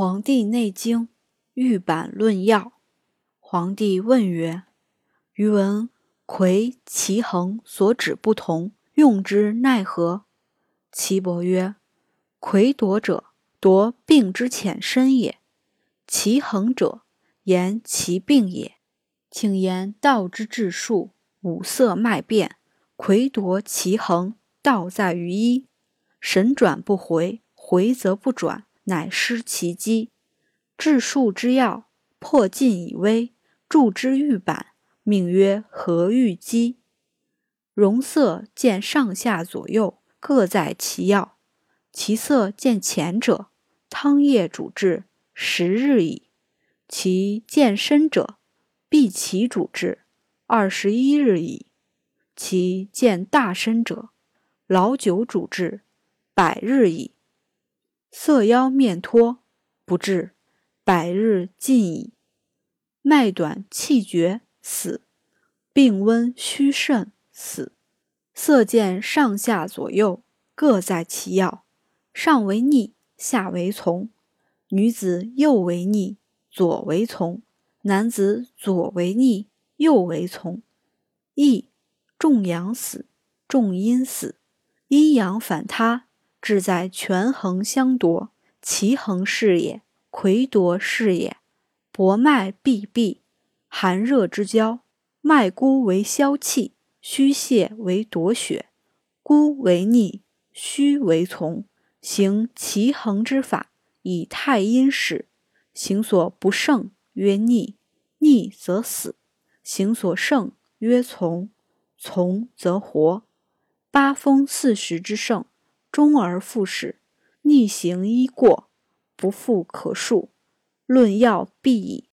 《黄帝内经·玉板论要》。皇帝问曰：“余闻魁其衡所指不同，用之奈何？”岐伯曰：“魁夺者，夺病之浅深也；其衡者，言其病也。请言道之治数，五色脉变，魁夺其衡，道在于一。神转不回，回则不转。”乃失其机，治术之要，破尽以微，助之玉板，命曰何玉机。容色见上下左右，各在其要。其色见浅者，汤液主治，十日矣；其见深者，必其主治，二十一日矣；其见大深者，老酒主治，百日矣。色妖面脱，不治，百日尽矣。脉短气绝，死；病温虚甚，死。色见上下左右，各在其要，上为逆，下为从。女子右为逆，左为从；男子左为逆，右为从。易重阳死，重阴死，阴阳反他。志在权衡相夺，其衡是也；魁夺是也。薄脉闭闭，寒热之交，脉孤为消气，虚泄为夺血。孤为逆，虚为从，行其衡之法，以太阴始。行所不胜曰逆，逆则死；行所胜曰从，从则活。八风四时之盛。终而复始，逆行一过，不复可述。论要必矣。